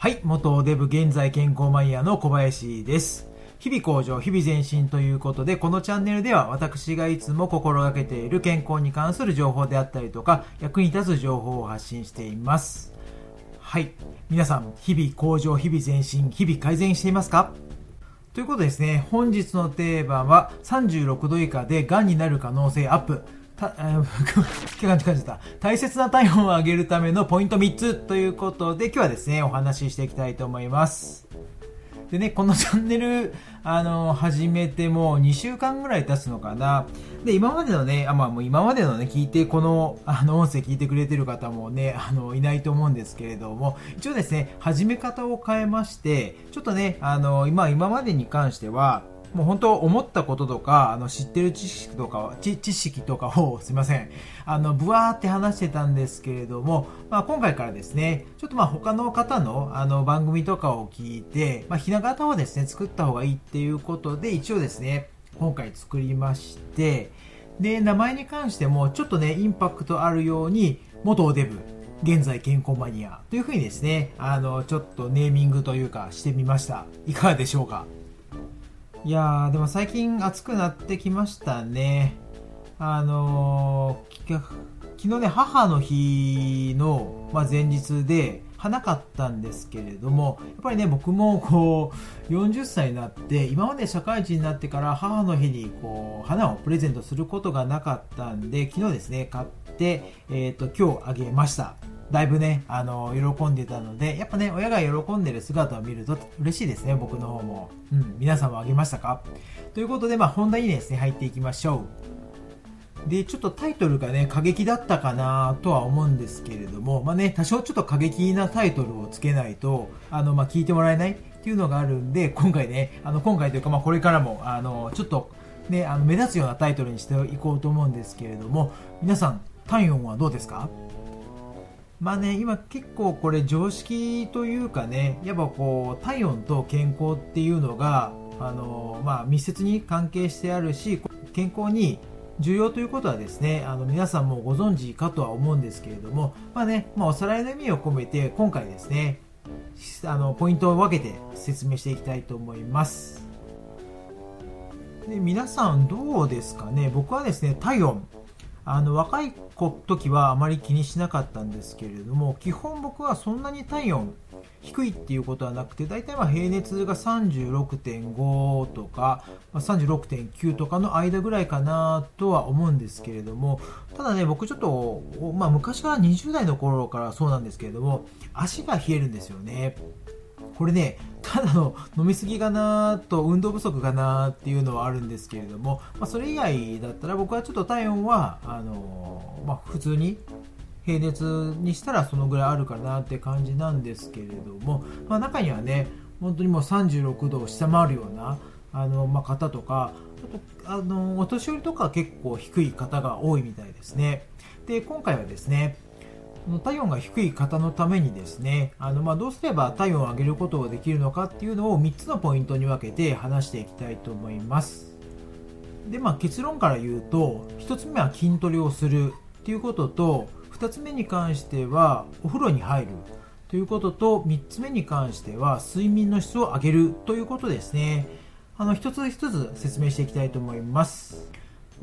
はい、元デブ現在健康マイヤーの小林です。日々向上、日々前進ということで、このチャンネルでは私がいつも心がけている健康に関する情報であったりとか、役に立つ情報を発信しています。はい。皆さん、日々向上、日々前進、日々改善していますか？ということでですね、本日のテーマは36度以下で癌になる可能性アップ。た、えー、感 じ感じた。大切な体温を上げるためのポイント3つということで、今日はですね、お話ししていきたいと思います。でね、このチャンネル、あの、始めてもう2週間ぐらい経つのかな。で、今までのね、あ、まあもう今までのね、聞いて、この、あの、音声聞いてくれてる方もね、あの、いないと思うんですけれども、一応ですね、始め方を変えまして、ちょっとね、あの、今、今までに関しては、もう本当思ったこととか、あの、知ってる知識とか、知知識とかを、すいません、あの、ブワーって話してたんですけれども、まあ今回からですね、ちょっとまあ他の方の、あの、番組とかを聞いて、まあひな形をですね、作った方がいいっていうことで、一応ですね、今回作りまして、で、名前に関しても、ちょっとね、インパクトあるように、元デブ、現在健康マニアというふうにですね、あの、ちょっとネーミングというかしてみました。いかがでしょうか？いやー、でも最近暑くなってきましたね。あのー、昨日ね、母の日の、まあ、前日で、花かったんですけれども、やっぱりね、僕もこう、40歳になって、今まで社会人になってから母の日にこう、花をプレゼントすることがなかったんで、昨日ですね、買って、えっ、と、今日あげました。だいぶね、あの、喜んでたので、やっぱね、親が喜んでる姿を見ると嬉しいですね、僕の方も。うん、皆さんもあげましたか？ということで、まあ、本題にですね、入っていきましょう。で、ちょっとタイトルがね、過激だったかなとは思うんですけれども、まあね、多少ちょっと過激なタイトルをつけないと、あの、まあ、聞いてもらえないっていうのがあるんで、今回ね、あの、今回というか、まあ、これからも、あの、ちょっと、ね、あの、目立つようなタイトルにしていこうと思うんですけれども、皆さん、体温はどうですか？まあね、今結構これ常識というかね、やっぱこう、体温と健康っていうのが、あの、まあ密接に関係してあるし、健康に重要ということはですね、あの皆さんもご存知かとは思うんですけれども、まあね、まあおさらいの意味を込めて、今回ですね、あの、ポイントを分けて説明していきたいと思います。で皆さんどうですかね？僕はですね、体温、あの若い子時はあまり気にしなかったんですけれども基本僕はそんなに体温低いっていうことはなくて大体ま平熱が36.5とか、ま、36.9とかの間ぐらいかなとは思うんですけれどもただね僕ちょっと、まあ、昔から20代の頃からそうなんですけれども足が冷えるんですよね。これね、ただの飲みすぎかなと運動不足かなっていうのはあるんですけれども、まあ、それ以外だったら僕はちょっと体温はあの、まあ、普通に平熱にしたらそのぐらいあるかなって感じなんですけれども、まあ、中にはね本当にもう36度を下回るようなあの、まあ、方とかあとあのお年寄りとか結構低い方が多いみたいですね。で今回はですね体温が低い方のためにですね、あのまあ、どうすれば体温を上げることができるのかっていうのを3つのポイントに分けて話していきたいと思います。で、まあ、結論から言うと、1つ目は筋トレをするっていうことと、2つ目に関してはお風呂に入るということと、3つ目に関しては睡眠の質を上げるということですね。あの、一つ一つ説明していきたいと思います。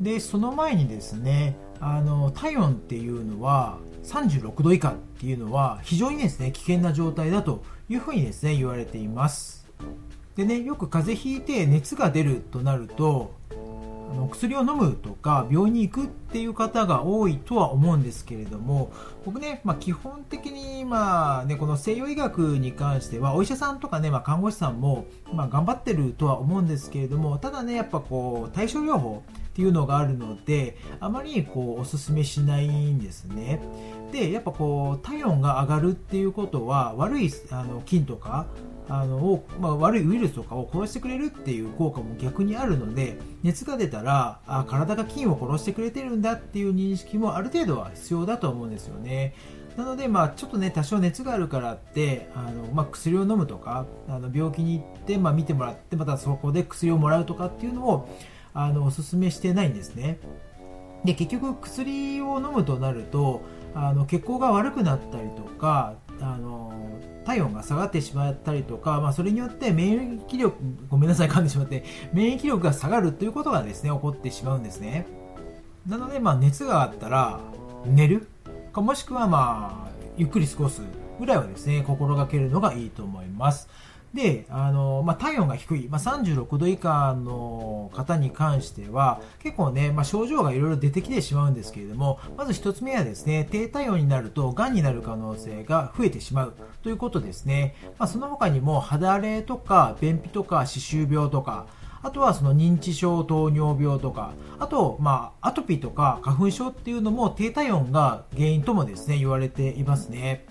で、その前にですね、あの、体温っていうのは、36度以下っていうのは非常にですね危険な状態だというふうにですね言われています。でねよく風邪ひいて熱が出るとなるとあの薬を飲むとか病院に行くっていう方が多いとは思うんですけれども僕ね、まあ、基本的に、まあね、この西洋医学に関してはお医者さんとかね、まあ、看護師さんも、まあ、頑張ってるとは思うんですけれどもただねやっぱこう対症療法っていうのがあるのであまりこうおすすめしないんですね。でやっぱこう体温が上がるっていうことは悪いあの菌とかあのを、まあ、悪いウイルスとかを殺してくれるっていう効果も逆にあるので熱が出たらあ体が菌を殺してくれてるんだっていう認識もある程度は必要だと思うんですよね。なので、まあ、ちょっとね多少熱があるからってあの、まあ、薬を飲むとかあの病気に行って、まあ、見てもらってまたそこで薬をもらうとかっていうのをあのおすすめしてないんですねで結局薬を飲むとなるとあの血行が悪くなったりとかあの体温が下がってしまったりとか、まあ、それによって免疫力、ごめんなさい、噛んでしまって、免疫力が下がるということがですね、起こってしまうんですね。なので、まあ、熱があったら、寝るか、もしくは、まあ、ゆっくり過ごすぐらいはですね、心がけるのがいいと思います。で、あの、まあ、体温が低い、まあ、36度以下の方に関しては、結構ね、まあ、症状がいろいろ出てきてしまうんですけれども、まず一つ目はですね、低体温になると、癌になる可能性が増えてしまうということですね。まあ、その他にも、肌荒れとか、便秘とか、歯周病とか、あとはその認知症、糖尿病とか、あと、まあ、アトピーとか花粉症っていうのも低体温が原因ともですね、言われていますね。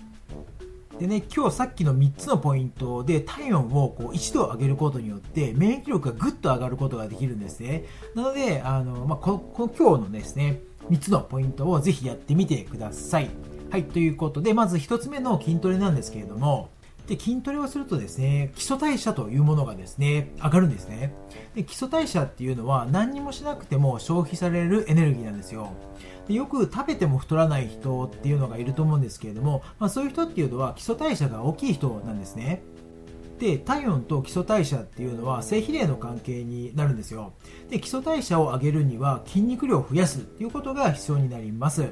でね、今日さっきの3つのポイントで体温をこう1度上げることによって免疫力がぐっと上がることができるんですね。なので、あの、まあ、ここ今日のですね、3つのポイントをぜひやってみてください。はい、ということで、まず1つ目の筋トレなんですけれども、で筋トレをするとですね基礎代謝というものがですね上がるんですね。で基礎代謝っていうのは何にもしなくても消費されるエネルギーなんですよ。でよく食べても太らない人っていうのがいると思うんですけれども、まあ、そういう人っていうのは基礎代謝が大きい人なんですね。で体温と基礎代謝っていうのは正比例の関係になるんですよ。で基礎代謝を上げるには筋肉量を増やすっていうことが必要になります。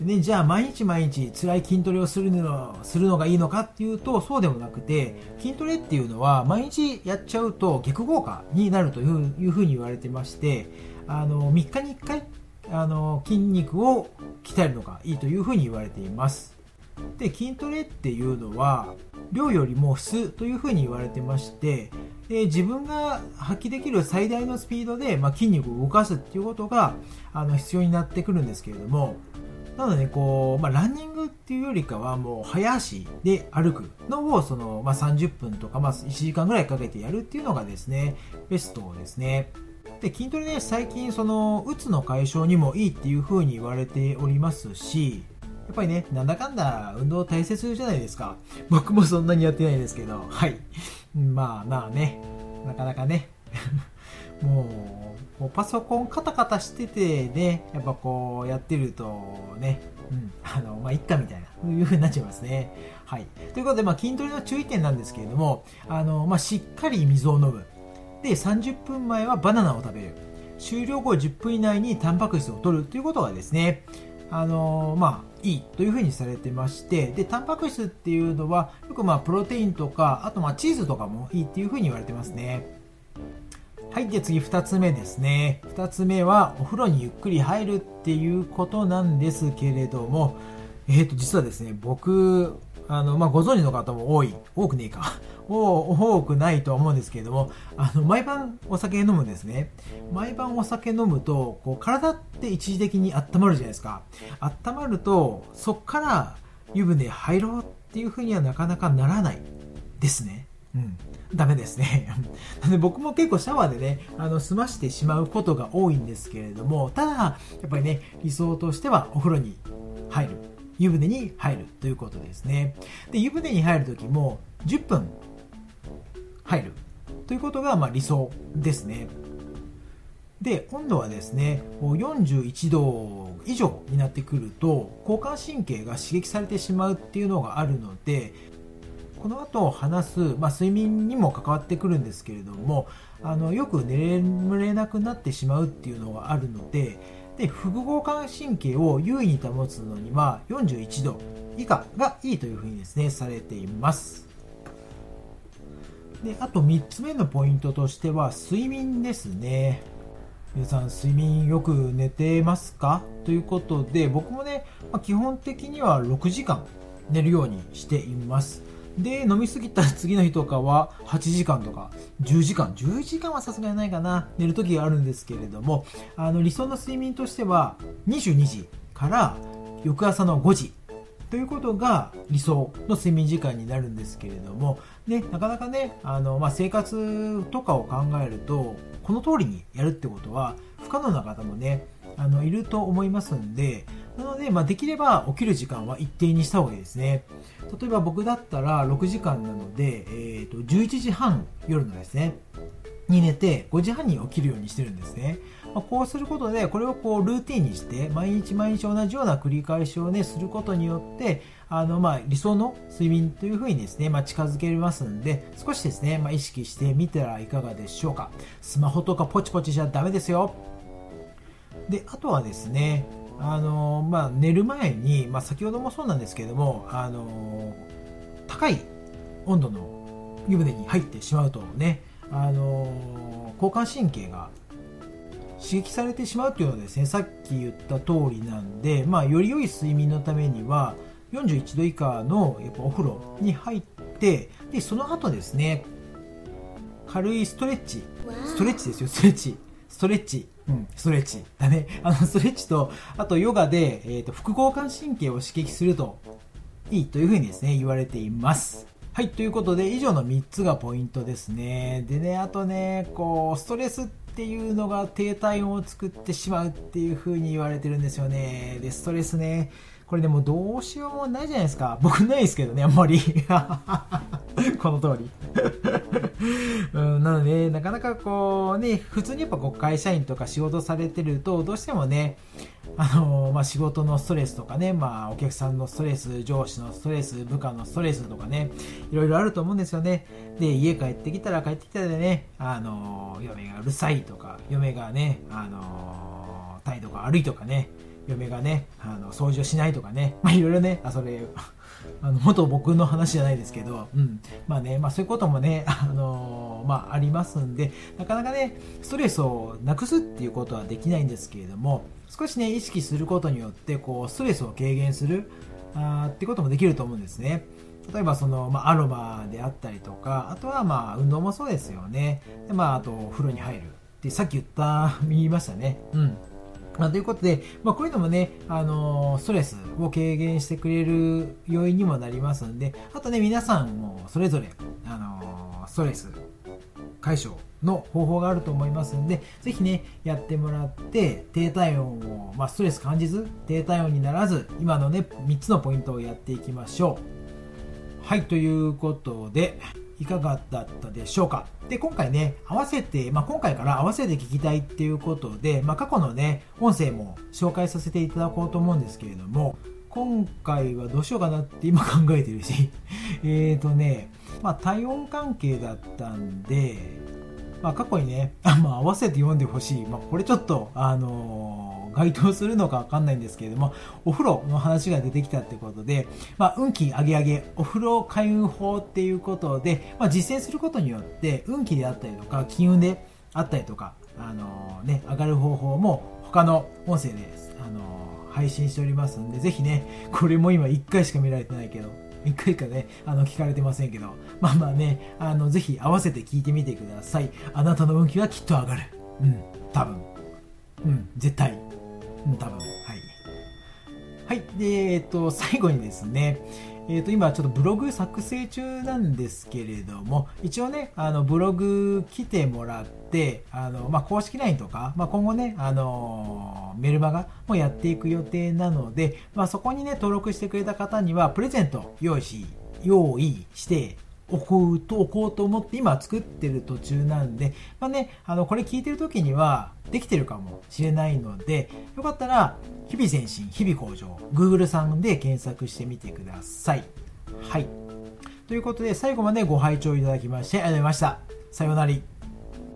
でね、じゃあ毎日毎日辛い筋トレをするのするのがいいのかっていうとそうでもなくて筋トレっていうのは毎日やっちゃうと逆効果になるというふうに言われてましてあの3日に1回あの筋肉を鍛えるのがいいというふうに言われています。で筋トレっていうのは量よりも質というふうに言われてましてで自分が発揮できる最大のスピードで、まあ、筋肉を動かすっていうことがあの必要になってくるんですけれどもなのでこう、まあ、ランニングっていうよりかはもう早足で歩くのをその、まあ、30分とか、まあ、1時間ぐらいかけてやるっていうのがですねベストですね。で筋トレね最近そのうつの解消にもいいっていう風に言われておりますしやっぱりねなんだかんだ運動大切じゃないですか。僕もそんなにやってないですけどはい。まあまあね。なかなかね。もうもうパソコンカタカタしててねやっぱこうやってるとねうん あのまあいっかみたいなそういう風になっちゃいますね。はい。ということでまあ筋トレの注意点なんですけれどもあのまあしっかり水を飲む。で30分前はバナナを食べる。終了後10分以内にタンパク質を取るということがですねあの、まあいいというふうにされてましてでタンパク質っていうのはよくまあプロテインとかあとまあチーズとかもいいっていうふうに言われてますね。はいで次2つ目ですね2つ目はお風呂にゆっくり入るっていうことなんですけれどもえっ、ー、と実はですね僕あの、まあ、ご存知の方も多い、多くねえか、多くないとは思うんですけれども、あの、毎晩お酒飲むんですね。毎晩お酒飲むと、こう、体って一時的に温まるじゃないですか。温まると、そっから湯船入ろうっていうふうにはなかなかならないですね。うん。ダメですね。で 僕も結構シャワーでね、あの、済ましてしまうことが多いんですけれども、ただ、やっぱりね、理想としてはお風呂に入る。湯船に入るということですね。で、湯船に入るときも10分入るということがま理想ですね。で、温度はですね、41度以上になってくると、交感神経が刺激されてしまうっていうのがあるので、この後話す、まあ、睡眠にも関わってくるんですけれども、あのよく眠れなくなってしまうっていうのがあるので、で副交感神経を優位に保つのには41度以下がいいというふうにですねされています。であと3つ目のポイントとしては睡眠ですね。皆さん睡眠よく寝てますか？ということで僕もね、まあ、基本的には6時間寝るようにしています。で、飲みすぎた次の日とかは8時間とか10時間、11時間はさすがにないかな、寝る時があるんですけれども、あの理想の睡眠としては22時から翌朝の5時ということが理想の睡眠時間になるんですけれども、ね、なかなかね、あの、まあ、生活とかを考えると、この通りにやるってことは不可能な方もね、あの、いると思いますんで、なので、まあ、できれば起きる時間は一定にした方がいいですね。例えば僕だったら6時間なので、えー、と11時半夜のですね、に寝て5時半に起きるようにしてるんですね。まあ、こうすることで、これをこうルーティンにして、毎日毎日同じような繰り返しをね、することによって、あの、まあ、理想の睡眠というふうにですね、まあ、近づけますんで、少しですね、まあ、意識してみたらいかがでしょうか。スマホとかポチポチじゃダメですよ。で、あとはですね、あの、まあ、寝る前に、まあ、先ほどもそうなんですけれども、あの、高い温度の湯船に入ってしまうとね、あの、交感神経が刺激されてしまうというのはですね、さっき言った通りなんで、まあ、より良い睡眠のためには、41度以下のやっぱお風呂に入って、で、その後ですね、軽いストレッチ、ストレッチですよ、ストレッチ、ストレッチ、ストレッチだね。あの、ストレッチと、あとヨガで、えっ、ー、と、副交感神経を刺激するといいというふうにですね、言われています。はい、ということで、以上の3つがポイントですね。でね、あとね、こう、ストレスっていうのが低体温を作ってしまうっていうふうに言われてるんですよね。で、ストレスね。これでもどうしようもないじゃないですか。僕ないですけどね、あんまり。この通り。うん、なので、なかなかこうね、普通にやっぱこう会社員とか仕事されてると、どうしてもね、あのまあ、仕事のストレスとかね、まあ、お客さんのストレス、上司のストレス、部下のストレスとかね、いろいろあると思うんですよね。で、家帰ってきたら帰ってきたらね、あの嫁がうるさいとか、嫁がね、あの態度が悪いとかね、嫁がね、あの掃除をしないとかね、まあ、いろいろね、あ、それ、あの、元僕の話じゃないですけど、うん。まあね、まあそういうこともね、あのー、まあありますんで、なかなかね、ストレスをなくすっていうことはできないんですけれども、少しね、意識することによって、こう、ストレスを軽減する、あってこともできると思うんですね。例えばその、まあ、アロマであったりとか、あとはまあ、運動もそうですよね。で、まあ、あと、風呂に入る。ってさっき言った、言いましたね。うん。まあ、ということで、まあ、こういうのもね、あのー、ストレスを軽減してくれる要因にもなりますんで、あとね、皆さんもそれぞれ、あのー、ストレス解消の方法があると思いますんで、ぜひね、やってもらって、低体温を、まあ、ストレス感じず、低体温にならず、今のね、3つのポイントをやっていきましょう。はい、ということで、いかがだったでしょうか？で、今回ね、合わせて、まあ、今回から合わせて聞きたいっていうことで、まあ、過去のね、音声も紹介させていただこうと思うんですけれども、今回はどうしようかなって今考えてるし、えっとね、まあ、体温関係だったんで、まあ、過去にね、まあ、合わせて読んでほしい。まあ、これちょっと、あのー該当するのかわかんないんですけれども、お風呂の話が出てきたってことで、まあ、運気上げ上げ、お風呂開運法っていうことで、まあ、実践することによって、運気であったりとか、金運であったりとか、あのー、ね、上がる方法も他の音声で、あのー、配信しておりますんで、ぜひね、これも今1回しか見られてないけど、1回かね、あの、聞かれてませんけど、まあまあね、あの、ぜひ合わせて聞いてみてください。あなたの運気はきっと上がる。うん、多分。うん、絶対。多分。はい。はい。で、えっと、最後にですね、えっ、と、今ちょっとブログ作成中なんですけれども、一応ね、あの、ブログ来てもらって、あの、まあ、公式 LINE とか、まあ、今後ね、あの、メルマガもやっていく予定なので、まあ、そこにね、登録してくれた方には、プレゼント用意し、用意して、置こうと、おこうと思って今作ってる途中なんで、まあね、あの、これ聞いてる時にはできてるかもしれないので、よかったら、日々前進、日々向上、Google さんで検索してみてください。はい。ということで、最後までご拝聴いただきましてありがとうございました。さようなら。